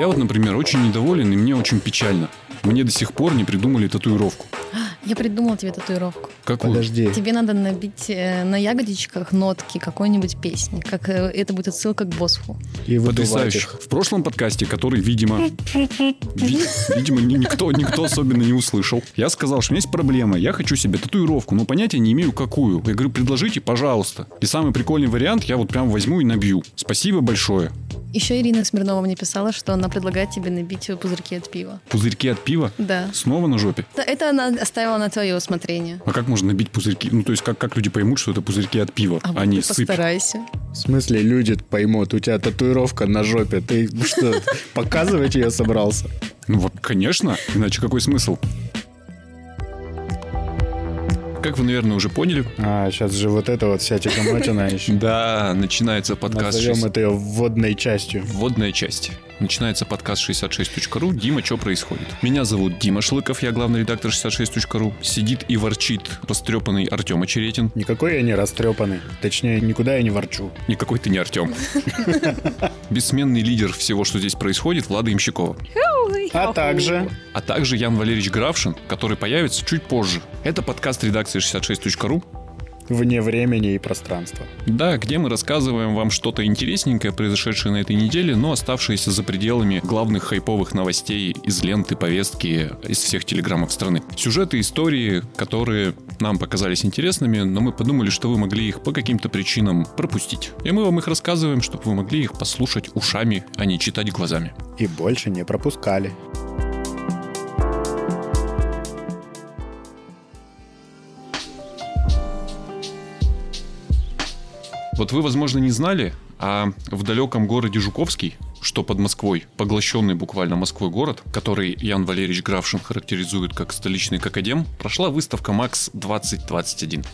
Я вот, например, очень недоволен, и мне очень печально. Мне до сих пор не придумали татуировку. Я придумала тебе татуировку. Какую? Подожди. Тебе надо набить э, на ягодичках нотки какой-нибудь песни. Как э, это будет отсылка к Босху. И Потрясающе. их. В прошлом подкасте, который, видимо, ви- видимо, ни- никто, никто особенно не услышал, я сказал, что у меня есть проблема, я хочу себе татуировку, но понятия не имею, какую. Я говорю, предложите, пожалуйста. И самый прикольный вариант я вот прям возьму и набью. Спасибо большое. Еще Ирина Смирнова мне писала, что она предлагает тебе набить пузырьки от пива. Пузырьки от пива? Да. Снова на жопе. Да, Это она оставила на твое усмотрение. А как можно набить пузырьки? Ну, то есть, как, как люди поймут, что это пузырьки от пива, А а, не ты сыпь? постарайся. В смысле, люди поймут, у тебя татуировка на жопе. Ты что, показывать ее собрался? Ну вот, конечно, иначе какой смысл? Как вы, наверное, уже поняли, А, сейчас же вот это вот вся тягомотина еще. да, начинается подкаст Назовем 60 это вводной частью. Вводная часть. Начинается подкаст 66.ru. Дима, что происходит? Меня зовут Дима Шлыков, я главный редактор 66.ru. Сидит и ворчит растрепанный Артем Очеретин. Никакой я не растрепанный. Точнее, никуда я не ворчу. Никакой ты не Артем. Бессменный лидер всего, что здесь происходит, Влада Имщикова. А также... А также Ян Валерьевич Гравшин, который появится чуть позже. Это подкаст редакции 66.ru. Вне времени и пространства. Да, где мы рассказываем вам что-то интересненькое, произошедшее на этой неделе, но оставшееся за пределами главных хайповых новостей из ленты, повестки, из всех телеграммов страны. Сюжеты, истории, которые нам показались интересными, но мы подумали, что вы могли их по каким-то причинам пропустить. И мы вам их рассказываем, чтобы вы могли их послушать ушами, а не читать глазами. И больше не пропускали. Вот вы, возможно, не знали, а в далеком городе Жуковский, что под Москвой, поглощенный буквально Москвой город, который Ян Валерьевич Гравшин характеризует как столичный какадем, прошла выставка МАКС 2021.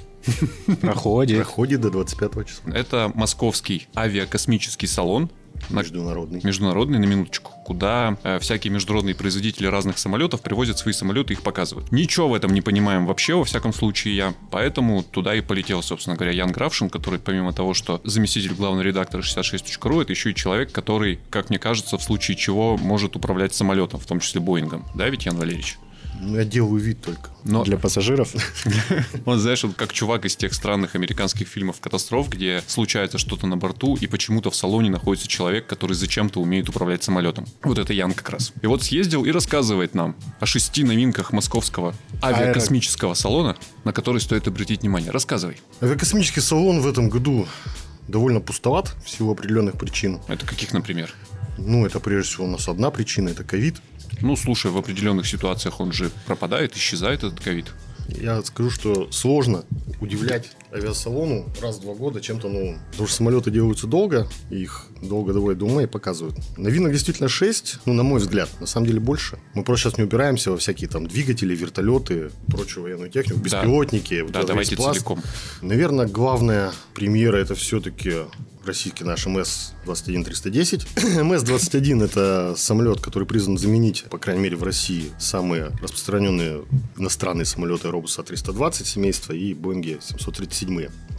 Проходит. Проходит до 25 числа. Это московский авиакосмический салон, Международный. международный на минуточку, куда э, всякие международные производители разных самолетов привозят свои самолеты и их показывают. Ничего в этом не понимаем вообще, во всяком случае я. Поэтому туда и полетел, собственно говоря, Ян Гравшин, который помимо того, что заместитель главного редактора 66.ru, это еще и человек, который, как мне кажется, в случае чего может управлять самолетом, в том числе Боингом. Да, ведь, Ян Валерьевич? Ну, я делаю вид только. Но Для пассажиров. он, знаешь, вот как чувак из тех странных американских фильмов катастроф, где случается что-то на борту, и почему-то в салоне находится человек, который зачем-то умеет управлять самолетом. Вот это Ян как раз. И вот съездил и рассказывает нам о шести новинках московского авиакосмического салона, на который стоит обратить внимание. Рассказывай. Авиакосмический салон в этом году довольно пустоват в силу определенных причин. Это каких, например? Ну, это прежде всего у нас одна причина, это ковид. Ну, слушай, в определенных ситуациях он же пропадает, исчезает этот ковид. Я скажу, что сложно удивлять авиасалону раз в два года чем-то новым. Потому что самолеты делаются долго, их долго доводят до ума и показывают. Новинок действительно 6, ну, на мой взгляд, на самом деле больше. Мы просто сейчас не упираемся во всякие там двигатели, вертолеты, прочую военную технику, Да. беспилотники. вот Да, давайте пласт. целиком. Наверное, главная премьера это все-таки российский наш МС-21310. МС-21 это самолет, который призван заменить, по крайней мере, в России самые распространенные иностранные самолеты Airbus A320 семейства и Boeing 737.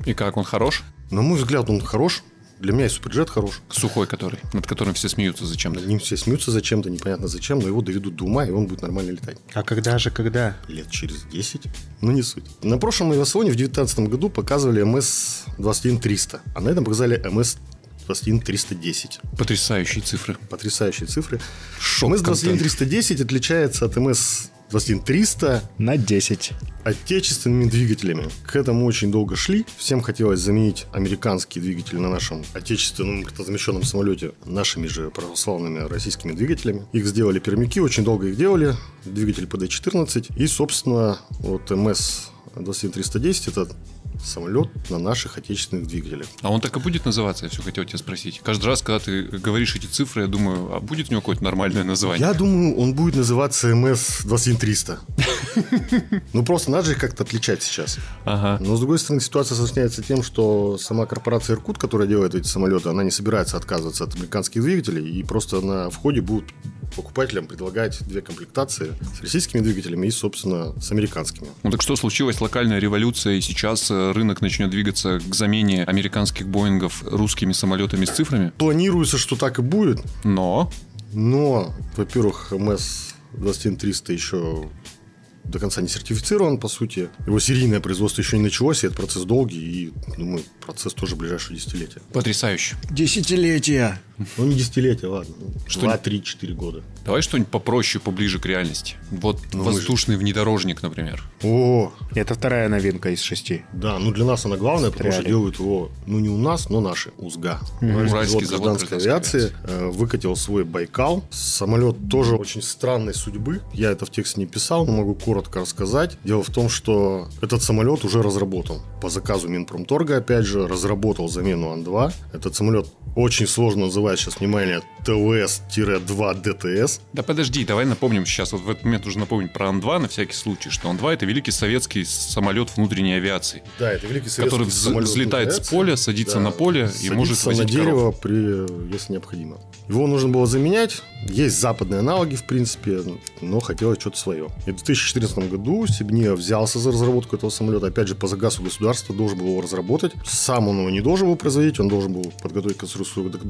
И как он хорош? На мой взгляд, он хорош. Для меня и Суперджет хорош. Сухой который, над которым все смеются зачем-то. Над ним все смеются зачем-то, непонятно зачем, но его доведут до ума, и он будет нормально летать. А когда же, когда? Лет через 10, ну не суть. На прошлом авиасалоне в 2019 году показывали МС-21300, а на этом показали МС-21310. Потрясающие цифры. Потрясающие цифры. Шок МС-21310 отличается от МС-21300 На 10. отечественными двигателями. К этому очень долго шли. Всем хотелось заменить американские двигатели на нашем отечественном замещенном самолете нашими же православными российскими двигателями. Их сделали пермяки, очень долго их делали. Двигатель ПД-14. И, собственно, вот МС-21310 это самолет на наших отечественных двигателях. А он так и будет называться, я все хотел тебя спросить. Каждый раз, когда ты говоришь эти цифры, я думаю, а будет у него какое-то нормальное название? Я думаю, он будет называться МС-21300. Ну, просто надо же их как-то отличать сейчас. Ага. Но, с другой стороны, ситуация осложняется тем, что сама корпорация «Иркут», которая делает эти самолеты, она не собирается отказываться от американских двигателей, и просто на входе будут покупателям предлагать две комплектации с российскими двигателями и, собственно, с американскими. Ну так что случилась локальная революция, и сейчас э, рынок начнет двигаться к замене американских Боингов русскими самолетами с цифрами? Планируется, что так и будет, Но Но, во-первых, МС-21300 еще до конца не сертифицирован, по сути. Его серийное производство еще не началось, и этот процесс долгий, и, думаю, процесс тоже в ближайшее десятилетие. Потрясающе. Десятилетия. Ну, не десятилетие, ладно. Что Два, три, четыре года. Давай что-нибудь попроще, поближе к реальности. Вот Ну, мы же- воздушный внедорожник, например. О, Это вторая новинка из шести. да, ну для нас она главная, потому что делают его, ну не у нас, но наши, УЗГА. Уральский завод гражданской гражданской авиации э, выкатил свой Байкал. Самолет тоже очень странной судьбы. Я это в тексте не писал, но могу коротко рассказать. Дело в том, что этот самолет уже разработан. По заказу Минпромторга, опять же, разработал замену Ан-2. Этот самолет очень сложно называть сейчас, внимание, ТВС-2 ДТС. Да подожди, давай напомним сейчас, вот в этот момент нужно напомнить про Ан-2 на всякий случай, что Ан-2 это великий советский самолет внутренней авиации, Да, это великий советский который самолет взлетает с поля, садится на поле и может на возить дерево, коров. при, если необходимо. Его нужно было заменять. Есть западные аналоги, в принципе, но хотелось что-то свое. И в 2014 году Сибния взялся за разработку этого самолета. Опять же, по заказу государства должен был его разработать. Сам он его не должен был производить, он должен был подготовить конструкцию док-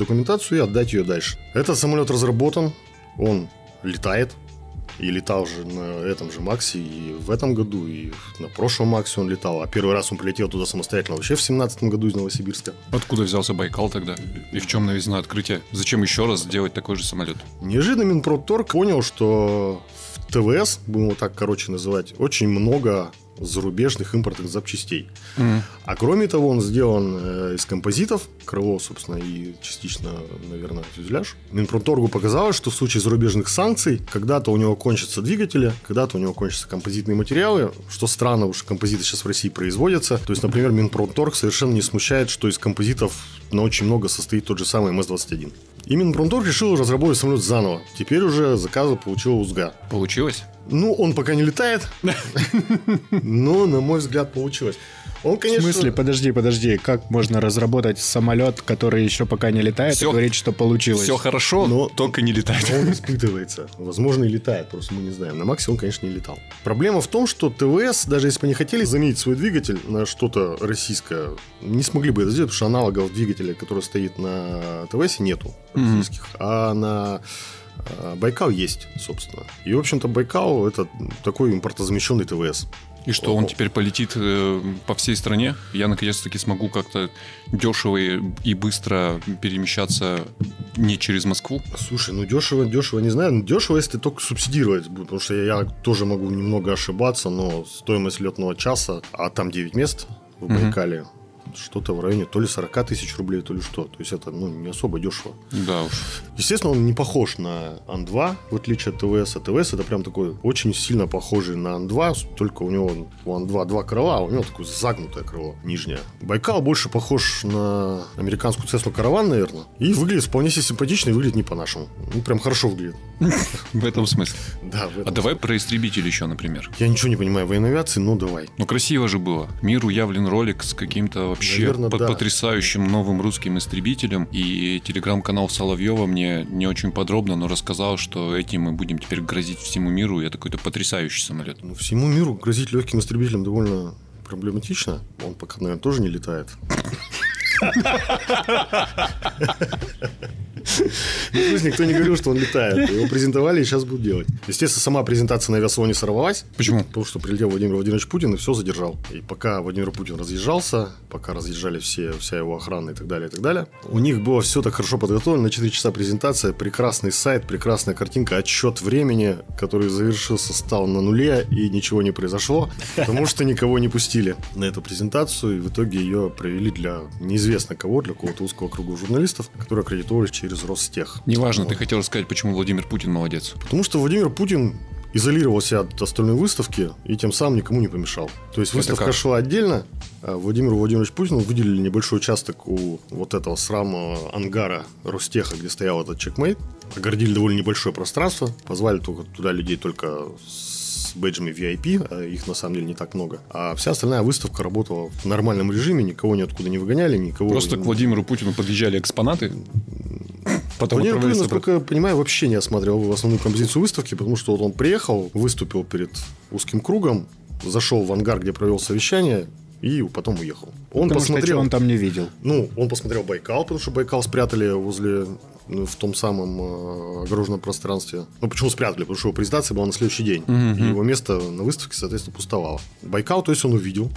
документацию и отдать ее дальше. Этот самолет разработан, он летает, и летал же на этом же Максе и в этом году, и на прошлом Максе он летал. А первый раз он прилетел туда самостоятельно вообще в 17 году из Новосибирска. Откуда взялся Байкал тогда? И в чем новизна открытия? Зачем еще раз сделать такой же самолет? Неожиданно Минпромторг понял, что в ТВС, будем его так короче называть, очень много зарубежных импортных запчастей. А кроме того, он сделан э, из композитов, крыло, собственно, и частично, наверное, фюзеляж. Минпромторгу показалось, что в случае зарубежных санкций, когда-то у него кончатся двигатели, когда-то у него кончатся композитные материалы, что странно, уж композиты сейчас в России производятся. То есть, например, Минпромторг совершенно не смущает, что из композитов на очень много состоит тот же самый МС-21. И Минпромторг решил разработать самолет заново. Теперь уже заказы получил УЗГА. Получилось? Ну, он пока не летает, но, на мой взгляд, получилось. Он, В конечно... смысле, подожди, подожди, как можно разработать самолет, который еще пока не летает, Всё- и говорить, что получилось? Все хорошо, Но- только не летает. Он испытывается. Возможно, и летает, просто мы не знаем. На Максе он, конечно, не летал. Проблема в том, что ТВС, даже если бы они хотели заменить свой двигатель на что-то российское, не смогли бы это сделать, потому что аналогов двигателя, который стоит на ТВС, нету российских. А на Байкал есть, собственно. И, в общем-то, Байкал это такой импортозамещенный ТВС. И что, он теперь полетит э, по всей стране? Я наконец-таки смогу как-то дешево и, быстро перемещаться не через Москву? Слушай, ну дешево, дешево, не знаю. Ну, дешево, если только субсидировать будет, потому что я, я тоже могу немного ошибаться, но стоимость летного часа, а там 9 мест в. Байкале, что-то в районе то ли 40 тысяч рублей, то ли что. То есть это ну, не особо дешево. Да уж. Естественно, он не похож на Ан-2, в отличие от ТВС. А ТВС это прям такой очень сильно похожий на Ан-2, только у него у Ан-2 два крыла, а у него такое загнутое крыло нижнее. Байкал больше похож на американскую Цеслу Караван, наверное. И выглядит вполне себе симпатично, и выглядит не по-нашему. Ну, прям хорошо выглядит. В этом смысле. Да, А давай про истребитель еще, например. Я ничего не понимаю в военной авиации, но давай. Ну, красиво же было. Миру явлен ролик с каким-то вообще потрясающим новым русским истребителем. И телеграм-канал Соловьева мне не очень подробно, но рассказал, что этим мы будем теперь грозить всему миру. И это какой-то потрясающий самолет. Ну, всему миру грозить легким истребителем довольно проблематично. Он пока, наверное, тоже не летает. Ну, пусть никто не говорил, что он летает. Его презентовали и сейчас будут делать. Естественно, сама презентация на авиационе сорвалась. Почему? Потому что прилетел Владимир Владимирович Путин и все задержал. И пока Владимир Путин разъезжался, пока разъезжали все, вся его охрана и так далее, и так далее, у них было все так хорошо подготовлено. На 4 часа презентация, прекрасный сайт, прекрасная картинка, отчет времени, который завершился, стал на нуле, и ничего не произошло, потому что никого не пустили на эту презентацию, и в итоге ее провели для неизвестно кого, для какого-то узкого круга журналистов, которые аккредитовались через Ростех. Неважно, Вот. ты хотел сказать, почему Владимир Путин молодец. Потому что Владимир Путин изолировался от остальной выставки и тем самым никому не помешал. То есть выставка шла отдельно, а Владимиру Владимировичу Путину выделили небольшой участок у вот этого срамного ангара Ростеха, где стоял этот чекмейт. Огородили довольно небольшое пространство, позвали только туда людей только с бейджами VIP, а их на самом деле не так много. А вся остальная выставка работала в нормальном режиме, никого ниоткуда не выгоняли, никого... Просто к Владимиру Путину подъезжали экспонаты. Потом Владимир отправлялись насколько я понимаю, вообще не осматривал основную композицию выставки, потому что вот он приехал, выступил перед узким кругом, зашел в ангар, где провел совещание, и потом уехал. Он Потому что посмотрел, чего он там не видел. ну, он посмотрел Байкал, потому что Байкал спрятали возле ну, в том самом э, огороженном пространстве. Ну, почему спрятали? Потому что его презентация была на следующий день. Мгм. И его место на выставке, соответственно, пустовало. Байкал, то есть он увидел.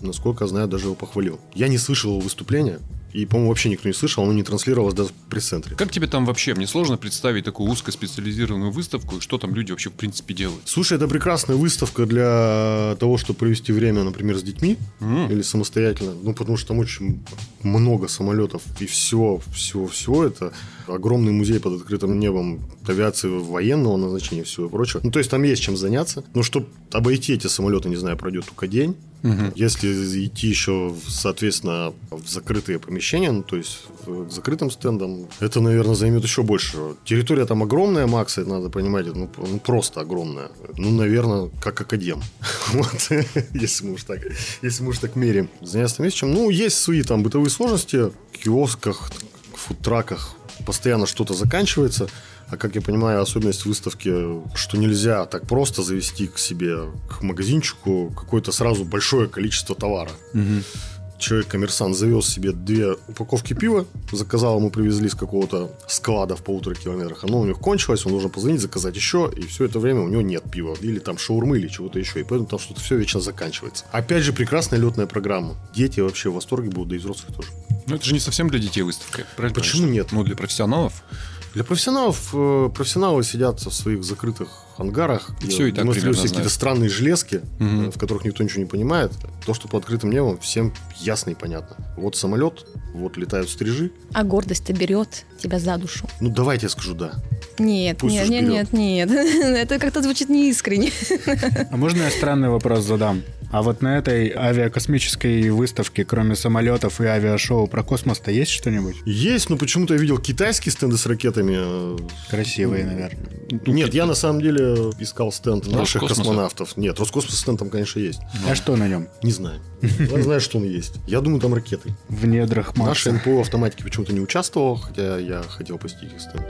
Насколько я знаю, даже его похвалил. Я не слышал его выступления. И, по-моему, вообще никто не слышал, оно не транслировалось даже в пресс-центре. Как тебе там вообще? Мне сложно представить такую узкоспециализированную выставку, и что там люди вообще в принципе делают. Слушай, это прекрасная выставка для того, чтобы провести время, например, с детьми М. или самостоятельно. Ну, потому что там очень много самолетов и всего, всего, всего. Это огромный музей под открытым небом авиации военного назначения и всего прочего. Ну, то есть там есть чем заняться. Но чтобы обойти эти самолеты, не знаю, пройдет только день. Мгм. Если идти еще, соответственно, в закрытые помещения, ну, то есть к закрытым стендам, это, наверное, займет еще больше. Территория там огромная, Макс, это надо понимать, ну, ну, просто огромная. Ну, наверное, как академ. Вот, если мы уж так, если мы уж так меряем. Заняться там есть чем. Ну, есть свои там бытовые сложности, в киосках, фудтраках постоянно что-то заканчивается. А как я понимаю, особенность выставки, что нельзя так просто завести к себе, к магазинчику, какое-то сразу большое количество товара. Мгм. Человек-коммерсант завез себе две упаковки пива, заказал, ему привезли с какого-то склада в полутора километрах. Оно у него кончилось, он должен позвонить, заказать еще, и все это время у него нет пива. Или там шаурмы, или чего-то еще. И поэтому там что-то все вечно заканчивается. Опять же, прекрасная летная программа. Дети вообще в восторге будут, да и взрослых тоже. Ну, это же не совсем для детей выставка. Правильно Почему нет? Ну, для профессионалов. Для профессионалов, э, профессионалы сидят в своих закрытых ангарах, И всё и так примерно какие-то странные железки, э, в которых никто ничего не понимает. То, что под открытым небом, всем ясно и понятно. Вот самолет, вот летают стрижи. А гордость-то берет тебя за душу. Ну, давайте я скажу «да». Нет, Пусть нет, нет, нет, нет. Это как-то звучит неискренне. А можно я странный вопрос задам? А вот на этой авиакосмической выставке, кроме самолетов и авиашоу про космос-то есть что-нибудь? Есть, но почему-то я видел китайские стенды с ракетами. э, Красивые, наверное. Нет, я на самом деле искал стенд наших Роскосмоса? космонавтов. Нет, Роскосмос стенд там, конечно, есть. А что на нем? Не знаю. Я знаю, что он есть. Я думаю, там ракеты. В недрах Наша Марса. НПО автоматики почему-то не участвовала, хотя я хотел посетить их стенд.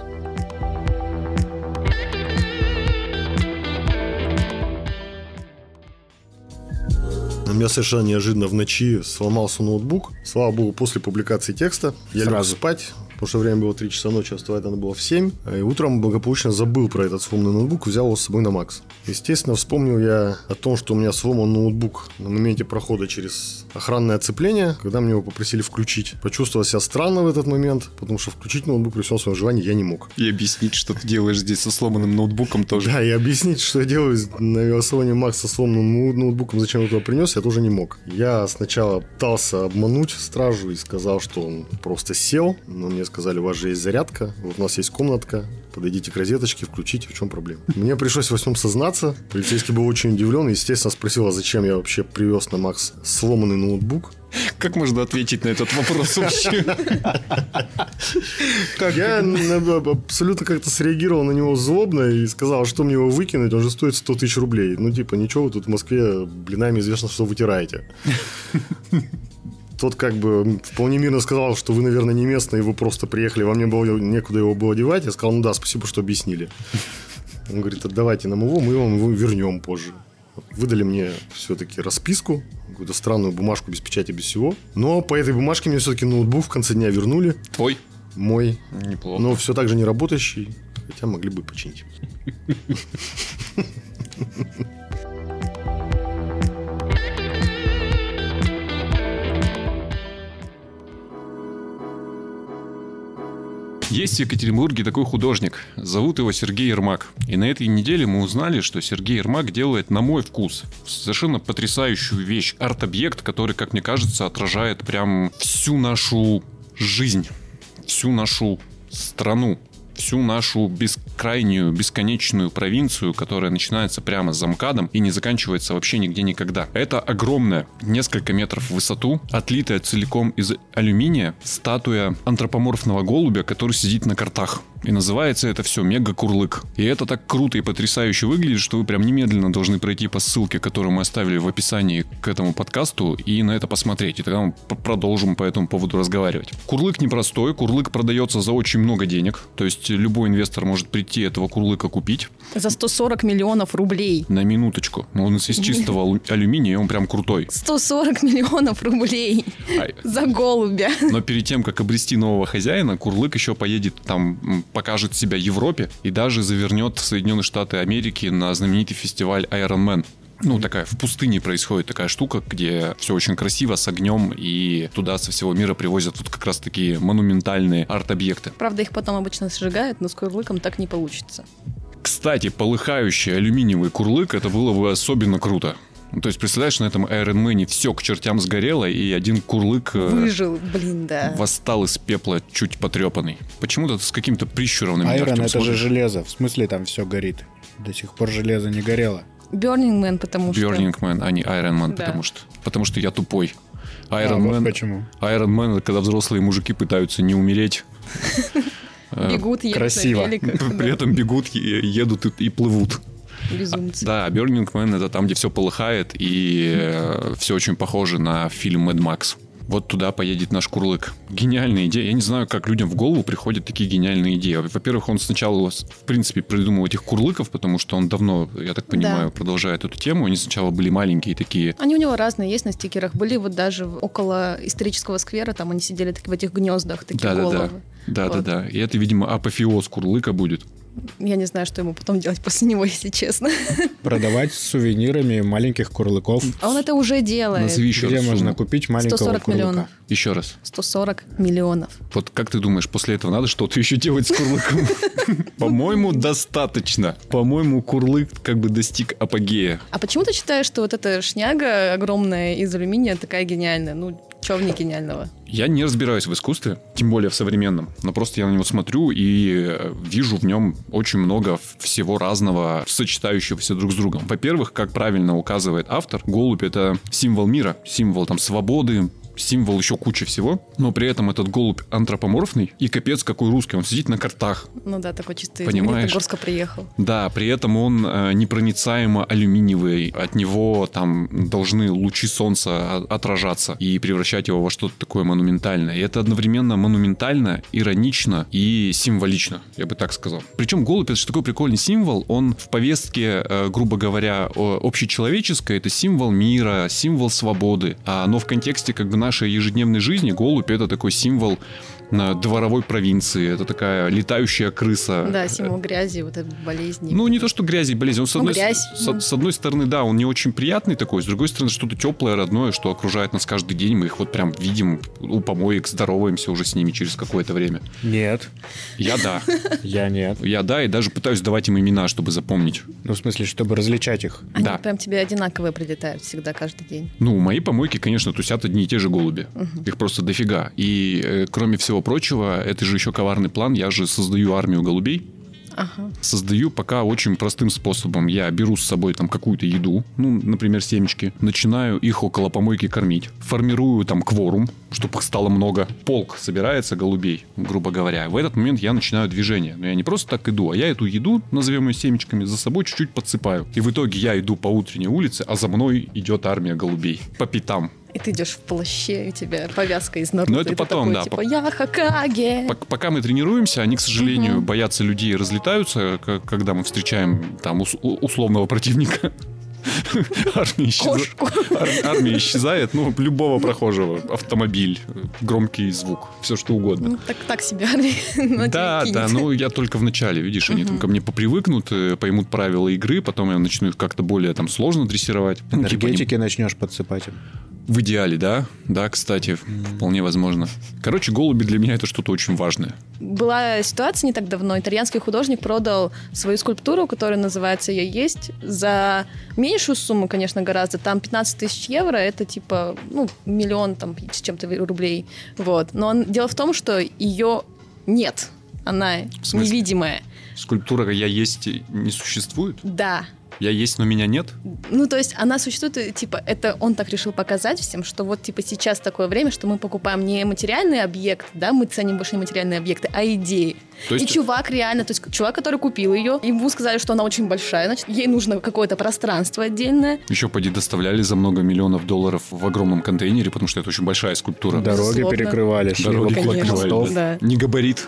У меня совершенно неожиданно в ночи сломался ноутбук. Слава богу, после публикации текста я лег Сразу. спать. Потому что время было 3 часа ночи, а вставать надо было в 7. И утром благополучно забыл про этот сломанный ноутбук и взял его с собой на Макс. Естественно, вспомнил я о том, что у меня сломан ноутбук на моменте прохода через охранное оцепление, когда мне его попросили включить. Почувствовал себя странно в этот момент, потому что включить ноутбук при всем своем желании я не мог. И объяснить, что ты делаешь здесь со сломанным ноутбуком тоже. Да, и объяснить, что я делаю на велосалоне Макс со сломанным ноут- ноутбуком, зачем я туда принес, я тоже не мог. Я сначала пытался обмануть стражу и сказал, что он просто сел, но мне сказали, у вас же есть зарядка, вот у нас есть комнатка, подойдите к розеточке, включите, в чем проблема. Мне пришлось во всем сознаться, полицейский был очень удивлен и, естественно, спросил, а зачем я вообще привез на Макс сломанный ноутбук. Как можно ответить на этот вопрос вообще? Я абсолютно как-то среагировал на него злобно и сказал, что мне его выкинуть, он же стоит 100 тысяч рублей. Ну, типа, ничего, вы тут в Москве блинами известно, что вытираете. Тот как бы вполне мирно сказал, что вы, наверное, не местные, вы просто приехали, вам не было некуда его было девать. Я сказал, ну да, спасибо, что объяснили. Он говорит, отдавайте нам его, мы вам его вернем позже. Выдали мне все-таки расписку, какую-то странную бумажку без печати, без всего. Но по этой бумажке мне все-таки ноутбук в конце дня вернули. Твой? Мой Неплохо. но все так же не работающий, хотя могли бы починить. Есть в Екатеринбурге такой художник. Зовут его Сергей Ермак. И на этой неделе мы узнали, что Сергей Ермак делает, на мой вкус, совершенно потрясающую вещь. Арт-объект, который, как мне кажется, отражает прям всю нашу жизнь, всю нашу страну, всю нашу бескрайнюю, бесконечную провинцию, которая начинается прямо с замкадом и не заканчивается вообще нигде никогда. Это огромная, несколько метров в высоту, отлитая целиком из алюминия, статуя антропоморфного голубя, который сидит на картах. И называется это все мега-курлык. И это так круто и потрясающе выглядит, что вы прям немедленно должны пройти по ссылке, которую мы оставили в описании к этому подкасту, и на это посмотреть. И тогда мы продолжим по этому поводу разговаривать. Курлык непростой, курлык продается за очень много денег. То есть любой инвестор может прийти этого курлыка купить За 140 миллионов рублей. на минуточку. Он из чистого алю- алюминия, и он прям крутой. 140 миллионов рублей Ай. за голубя. Но перед тем, как обрести нового хозяина, Курлык еще поедет там, покажет себя Европе и даже завернет в Соединенные Штаты Америки на знаменитый фестиваль Iron Man. Ну, такая в пустыне происходит такая штука, где все очень красиво, с огнем, и туда со всего мира привозят вот как раз такие монументальные арт-объекты. Правда, их потом обычно сжигают, но с курлыком так не получится. Кстати, полыхающий алюминиевый курлык, это было бы особенно круто. Ну, То есть, представляешь, на этом Iron Man все к чертям сгорело, и один курлык э, Выжил, блин, да. восстал из пепла чуть потрепанный. Почему-то с каким-то прищуром на меня Артем это же смотрит. железо. В смысле там все горит? До сих пор железо не горело. Burning Man, потому что... Burning Man, а не Iron Man, Да. потому что, потому что я тупой. А, Iron вот Man, почему. Iron Man, это когда взрослые мужики пытаются не умереть, Бегут, едут красиво. при этом бегут, едут и плывут. Да, Безумцы. Да, Burning Man это там, где все полыхает, и все очень похоже на фильм Mad Max. Вот туда поедет наш Курлык. Гениальная идея. Я не знаю, как людям в голову приходят такие гениальные идеи. Во-первых, он сначала, в принципе, придумал этих Курлыков, потому что он давно, я так понимаю, Да. продолжает эту тему. Они сначала были маленькие такие. Они у него разные есть на стикерах. Были вот даже около исторического сквера, там они сидели так- в этих гнездах, такие Да-да-да. головы. Да-да-да. Вот. И это, видимо, апофеоз Курлыка будет. Я не знаю, что ему потом делать после него, если честно. Продавать с сувенирами маленьких курлыков. А он это уже делает. Назови еще Где раз можно сумму. купить маленького 140 курлыка? миллионов. Еще раз. 140 миллионов. Вот как ты думаешь, после этого надо что-то еще делать с Курлыком? По-моему, достаточно. По-моему, Курлык как бы достиг апогея. А почему ты считаешь, что вот эта шняга огромная из алюминия такая гениальная? Ну, чего в ней гениального? Я не разбираюсь в искусстве, тем более в современном, но просто я на него смотрю и э, вижу в нем очень много всего разного, сочетающегося друг с другом. Во-первых, как правильно указывает автор, голубь — это символ мира, символ там свободы, символ еще кучи всего, но при этом этот голубь антропоморфный и капец какой русский, он сидит на картах. Ну да, такой чисто из Понимаешь? Магнитогорска приехал. Да, при этом он э, непроницаемо алюминиевый, от него там должны лучи солнца отражаться и превращать его во что-то такое монументальное. И это одновременно монументально, иронично и символично, я бы так сказал. Причем голубь это же такой прикольный символ, он в повестке, э, грубо говоря, общечеловеческой, это символ мира, символ свободы, а, но в контексте как бы нашей ежедневной жизни голубь это такой символ дворовой провинции, это такая летающая крыса. Да, символ грязи, вот этой болезни. Ну, не то, что грязь и болезнь. Он, с, Ну, одной, грязь, с, ну. с одной стороны, да, он не очень приятный такой, с другой стороны, что-то теплое, родное, что окружает нас каждый день. Мы их вот прям видим у помоек, здороваемся уже с ними через какое-то время. Нет, Я да. я нет. Я да, и даже пытаюсь давать им имена, чтобы запомнить. Ну, в смысле, чтобы различать их. Они да. прям тебе одинаковые прилетают всегда, каждый день. Ну, мои помойки, конечно, тусят одни и те же голуби. Их просто дофига. И, э, кроме всего прочего, это же еще коварный план. Я же создаю армию голубей. Ага. Создаю пока очень простым способом. Я беру с собой там какую-то еду, ну, например, семечки, начинаю их около помойки кормить, формирую там кворум, чтобы их стало много. Полк собирается голубей, грубо говоря. В этот момент я начинаю движение. Но я не просто так иду, а я эту еду, назовем ее семечками, за собой чуть-чуть подсыпаю. И в итоге я иду по утренней улице, а за мной идет армия голубей. По пятам. И ты идешь в плаще, и у тебя повязка из Наруто. Ну, это потом, такой, да, Типа, я Хакаге. Пок- Пока мы тренируемся, они, к сожалению, боятся людей и разлетаются, когда мы встречаем там условного противника. Армия исчезает. Кошку. Ар- Армия исчезает, ну, любого прохожего. Автомобиль, громкий звук, все что угодно. Ну, так, так себе армия. на Да, да, ну я только в начале, видишь, они там ко мне попривыкнут, э, поймут правила игры, потом я начну их как-то более там сложно дрессировать. Ну, типа, не- Энергетики начнешь подсыпать им. в идеале, да? Да, кстати, вполне возможно. Короче, голуби для меня это что-то очень важное. Была ситуация не так давно. Итальянский художник продал свою скульптуру, которая называется «Я есть», за меньшую сумму, конечно, гораздо. Там 15 тысяч евро, это типа, ну, миллион там с чем-то рублей. Вот. Но он- дело в том, что ее нет. Она невидимая. Скульптура «Я есть» не существует? Да. Я есть, но меня нет? Ну, то есть она существует, типа, это он так решил показать всем, что вот, типа, сейчас такое время, что мы покупаем не материальный объект, да, мы ценим больше не материальные объекты, а идеи. То есть- И чувак реально, то есть чувак, который купил ее, ему сказали, что она очень большая, значит, ей нужно какое-то пространство отдельное. Еще поди доставляли за много миллионов долларов в огромном контейнере, потому что это очень большая скульптура. Дороги Безусловно. перекрывали, Дороги Конечно. мостов. Да. Не габарит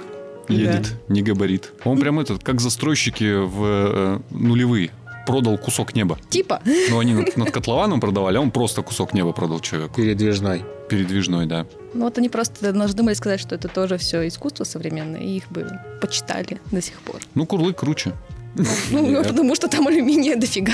едет, Да. не габарит. Он прям этот, как застройщики в э, нулевые. Продал кусок неба. Типа, Но они над, над котлованом продавали, а он просто кусок неба продал человеку. Передвижной. Передвижной, да. ну вот они просто должны были сказать, что это тоже все искусство современное, и их бы почитали до сих пор. Ну, курлык круче. Ну, потому что там алюминия дофига.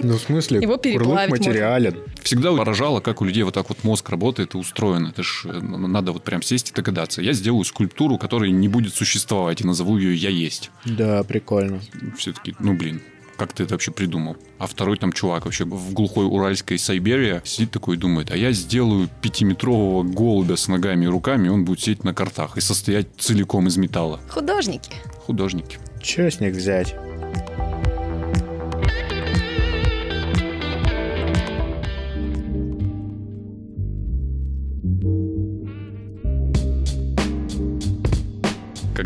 Ну, в смысле, Его переплавить курлык материален. Всегда поражало, как у людей вот так вот мозг работает и устроен. Это ж э, надо вот прям сесть и догадаться. Я сделаю скульптуру, которая не будет существовать, и назову ее «Я есть». Да, прикольно. Все-таки, ну, блин, как ты это вообще придумал? А второй там чувак вообще в глухой уральской Сайберии сидит такой и думает, а я сделаю пятиметрового голубя с ногами и руками, и он будет сидеть на картах и состоять целиком из металла. Художники. Художники. Че с них взять?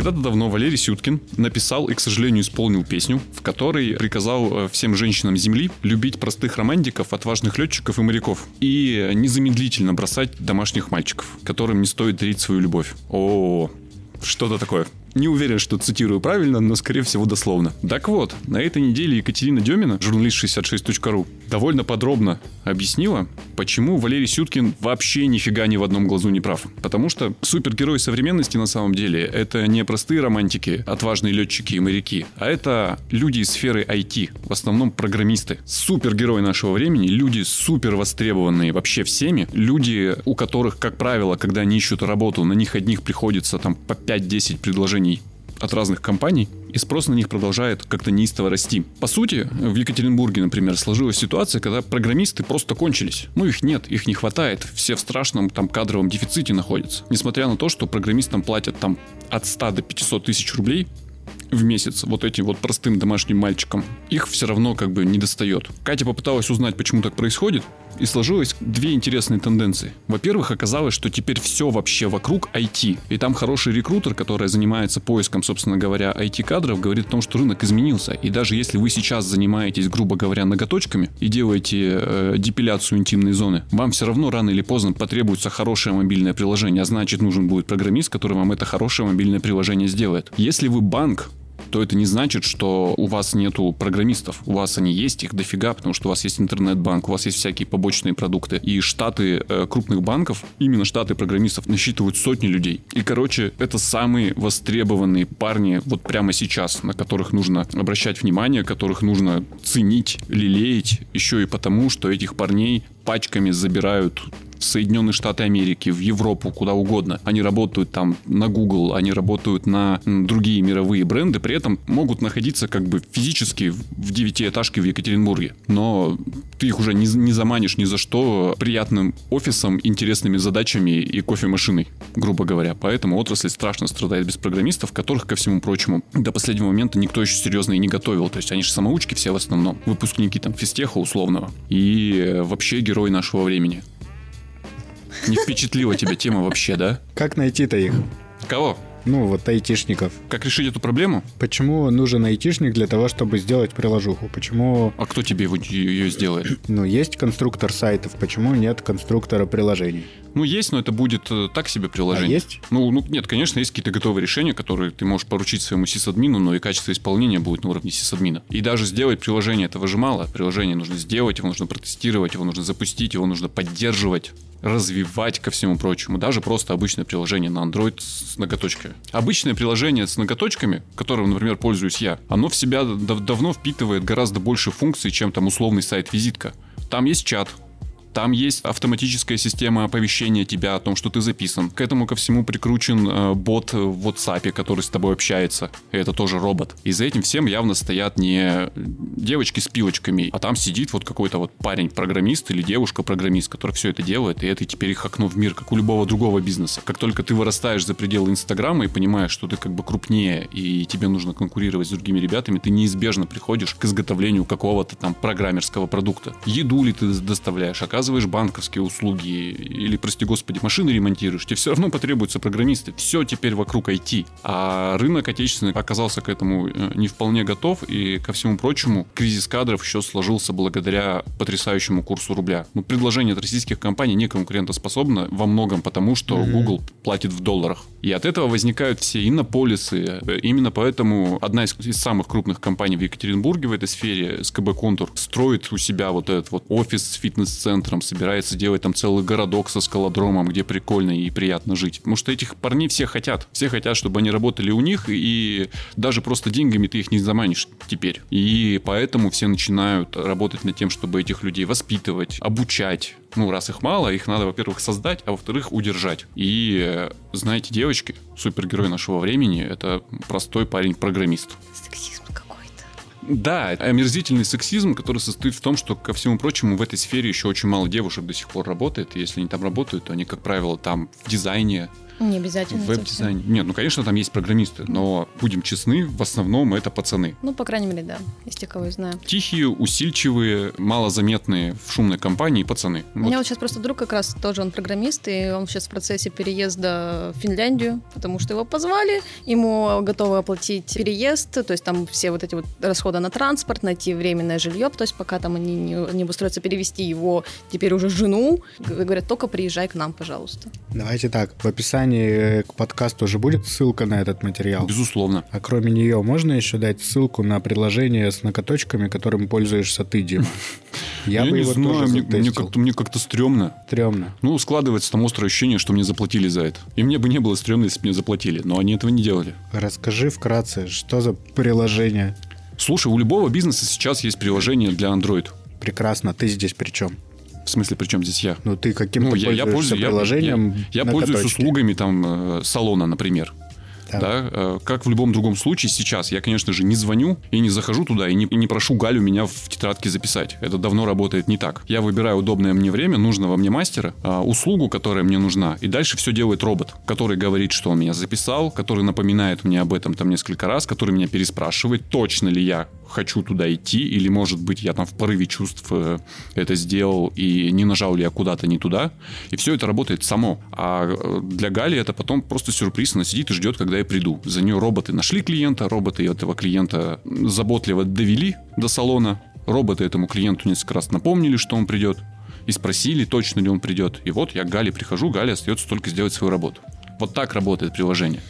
Когда-то давно Валерий Сюткин написал и, к сожалению, исполнил песню, в которой приказал э, всем женщинам Земли любить простых романтиков, отважных летчиков и моряков и незамедлительно бросать домашних мальчиков, которым не стоит дарить свою любовь. О, что-то такое. Не уверен, что цитирую правильно, но, скорее всего, дословно. Так вот, на этой неделе Екатерина Демина, журналист 66.ru, довольно подробно объяснила, почему Валерий Сюткин вообще нифига ни в одном глазу не прав. Потому что супергерои современности на самом деле это не простые романтики, отважные летчики и моряки, а это люди из сферы IT, в основном программисты. Супергерои нашего времени, люди супер востребованные вообще всеми, люди, у которых, как правило, когда они ищут работу, на них одних приходится там по 5-10 предложений от разных компаний, и спрос на них продолжает как-то неистово расти. По сути, в Екатеринбурге, например, сложилась ситуация, когда программисты просто кончились. Ну, их нет, их не хватает. Все в страшном там кадровом дефиците находятся. Несмотря на то, что программистам платят там от 100 до 500 тысяч рублей, в месяц вот этим вот простым домашним мальчикам, их все равно как бы не достает. Катя попыталась узнать, почему так происходит, и сложилось две интересные тенденции. Во-первых, оказалось, что теперь все вообще вокруг IT. И там хороший рекрутер, который занимается поиском, собственно говоря, IT-кадров, говорит о том, что рынок изменился. И даже если вы сейчас занимаетесь, грубо говоря, ноготочками и делаете э, депиляцию интимной зоны, вам все равно рано или поздно потребуется хорошее мобильное приложение, а значит нужен будет программист, который вам это хорошее мобильное приложение сделает. Если вы банк, то это не значит, что у вас нету программистов. У вас они есть, их дофига, потому что у вас есть интернет-банк, у вас есть всякие побочные продукты. И штаты э, крупных банков, именно штаты программистов, насчитывают сотни людей. И, короче, это самые востребованные парни вот прямо сейчас, на которых нужно обращать внимание, которых нужно ценить, лелеять, еще и потому, что этих парней пачками забирают в Соединенные Штаты Америки, в Европу, куда угодно. Они работают там на Google, они работают на другие мировые бренды, при этом могут находиться как бы физически в девятиэтажке в Екатеринбурге. Но ты их уже не, не заманишь ни за что приятным офисом, интересными задачами и кофемашиной, грубо говоря. Поэтому отрасль страшно страдает без программистов, которых, ко всему прочему, до последнего момента никто еще серьезно и не готовил. То есть они же самоучки все в основном, выпускники там физтеха условного. И э, вообще герои нашего времени. Не впечатлила тебя тема вообще, да? Как найти-то их? Кого? Ну, вот айтишников. Как решить эту проблему? Почему нужен айтишник для того, чтобы сделать приложуху? Почему, А кто тебе его- ее сделает? ну, есть конструктор сайтов, почему нет конструктора приложений? Ну, есть, но это будет э, так себе А приложение. есть? Ну, ну, нет, конечно, есть какие-то готовые решения, которые ты можешь поручить своему сисадмину, но и качество исполнения будет на уровне сисадмина. И даже сделать приложение этого же мало. Приложение нужно сделать, его нужно протестировать, его нужно запустить, его нужно поддерживать развивать ко всему прочему. Даже просто обычное приложение на Android с ноготочками. Обычное приложение с ноготочками, которым, например, пользуюсь я, оно в себя дав- давно впитывает гораздо больше функций, чем там условный сайт-визитка. Там есть чат, Там есть автоматическая система оповещения тебя о том, что ты записан. К этому ко всему прикручен э, бот в WhatsApp, который с тобой общается. И это тоже робот. И за этим всем явно стоят не девочки с пилочками, а там сидит вот какой-то вот парень-программист или девушка-программист, который все это делает, и это теперь их окно в мир, как у любого другого бизнеса. Как только ты вырастаешь за пределы Инстаграма и понимаешь, что ты как бы крупнее, и тебе нужно конкурировать с другими ребятами, ты неизбежно приходишь к изготовлению какого-то там программерского продукта. Еду ли ты доставляешь, оказываешь банковские услуги, или, прости господи, машины ремонтируешь, тебе все равно потребуются программисты. Все теперь вокруг IT. А рынок отечественный оказался к этому э, не вполне готов, и ко всему прочему, кризис кадров еще сложился благодаря потрясающему курсу рубля. Ну, предложение от российских компаний не конкурентоспособно во многом потому, что mm-hmm. Google платит в долларах. И от этого возникают все иннополисы. Именно поэтому одна из, из самых крупных компаний в Екатеринбурге в этой сфере, СКБ Контур, строит у себя вот этот вот офис с фитнес-центром, собирается делать там целый городок со скалодромом, где прикольно и приятно жить. Потому что этих парней все хотят. Все хотят, чтобы они работали у них, и даже просто деньгами ты их не заманишь теперь. И поэтому все начинают работать над тем, чтобы этих людей воспитывать, обучать. Ну, раз их мало, их надо, во-первых, создать, а во-вторых, удержать. И, знаете, девочки, супергерой нашего времени, это простой парень-программист. Сексизм. Да, омерзительный сексизм, который состоит в том, что, ко всему прочему, в этой сфере еще очень мало девушек до сих пор работает. И если они там работают, то они, как правило, там в дизайне, Не обязательно. в веб-дизайне. Нет, ну, конечно, там есть программисты, но, будем честны, в основном это пацаны. Ну, по крайней мере, да. Из тех, кого я знаю. Тихие, усильчивые, малозаметные в шумной компании пацаны. У меня вот сейчас просто друг как раз тоже он программист, и он сейчас в процессе переезда в Финляндию, потому что его позвали, ему готовы оплатить переезд, то есть там все вот эти вот расходы на транспорт, найти временное жилье, то есть пока там они не, не устроятся перевести его теперь уже жену, говорят, только приезжай к нам, пожалуйста. Давайте так, в описании к подкасту уже будет ссылка на этот материал. Безусловно. А кроме нее можно еще дать ссылку на приложение с ноготочками, которым пользуешься ты, Дима? Я, бы не его знаю, тоже мне, мне как-то, мне как-то стрёмно. Стрёмно. Ну, складывается там острое ощущение, что мне заплатили за это. И мне бы не было стрёмно, если бы мне заплатили. Но они этого не делали. Расскажи вкратце, что за приложение? Слушай, у любого бизнеса сейчас есть приложение для Android. Прекрасно, ты здесь при чем? В смысле, при чем здесь я? Ну, ты каким-то Ну, я, я пользуюсь, я- приложением я, я пользуюсь ноготочки. услугами там э, салона, например. Так. Да, э, как в любом другом случае сейчас я, конечно же, не звоню и не захожу туда и не, и не прошу Галю меня в тетрадке записать. Это давно работает не так. Я выбираю удобное мне время, нужного мне мастера, а, услугу, которая мне нужна, и дальше все делает робот, который говорит, что он меня записал, который напоминает мне об этом там несколько раз, который меня переспрашивает, точно ли я хочу туда идти, или, может быть, я там в порыве чувств э, это сделал и не нажал ли я куда-то не туда. И все это работает само. А э, для Гали это потом просто сюрприз. Она сидит и ждет, когда я приду. За нее роботы нашли клиента, роботы этого клиента заботливо довели до салона. Роботы этому клиенту несколько раз напомнили, что он придет. И спросили, точно ли он придет. И вот я к Гале прихожу, Гале остается только сделать свою работу. Вот так работает приложение.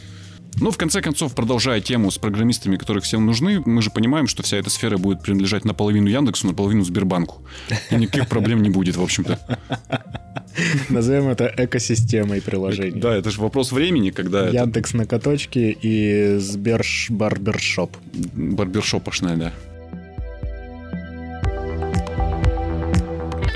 Ну, в конце концов, продолжая тему с программистами, которые всем нужны, мы же понимаем, что вся эта сфера будет принадлежать наполовину Яндексу, наполовину Сбербанку. И никаких проблем не будет, в общем-то. Назовем это экосистемой приложений. Да, это же вопрос времени, когда это Яндекс Ноготочки и Сберш Барбершоп. барбершопошная, да.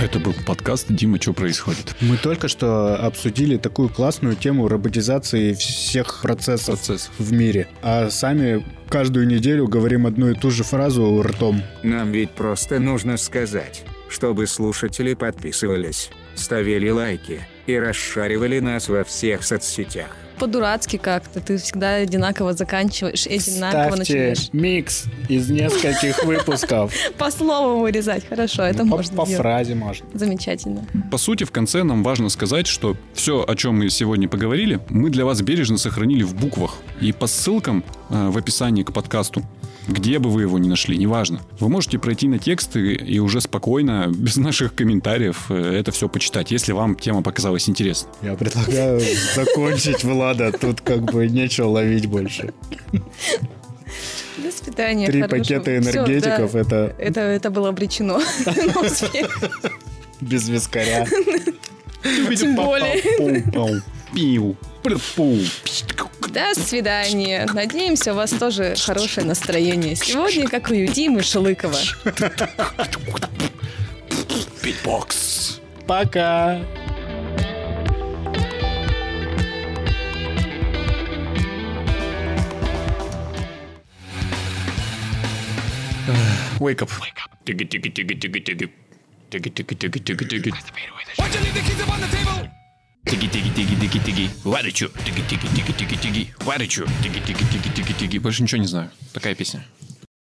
Это был подкаст «Дима, что происходит?» Мы только что обсудили такую классную тему роботизации всех процессов Процесс. в мире, а сами каждую неделю говорим одну и ту же фразу ртом. Нам ведь просто нужно сказать, чтобы слушатели подписывались, ставили лайки и расшаривали нас во всех соцсетях. По-дурацки как-то. Ты всегда одинаково заканчиваешь и одинаково Ставьте начинаешь. микс из нескольких выпусков. По слову вырезать. Хорошо, это Ну, По можно по фразе можно. Замечательно. По сути, в конце нам важно сказать, что все, о чем мы сегодня поговорили, мы для вас бережно сохранили в буквах. И по ссылкам э, в описании к подкасту, где бы вы его ни нашли, неважно. Вы можете пройти на тексты и уже спокойно, без наших комментариев, э, это все почитать, если вам тема показалась интересной. Я предлагаю закончить, Влада. Тут как бы нечего ловить больше. До свидания. Три хорошего. пакета энергетиков да. это Это, это было обречено без вискаря. Тем более. Пиу. До свидания. Надеемся, у вас тоже хорошее настроение сегодня, как у Димы Шлыкова. Битбокс. Пока! Wake up. Тиги, тиги, тиги, тиги, тиги. Тиги, тиги, тиги, тиги, тиги. Тиги, тиги, тиги, тиги, тиги. Варичу. Тиги, тиги, тиги, тиги, тиги. Варичу. Тиги, тиги, тиги, тиги, тиги. Больше ничего не знаю. Такая песня.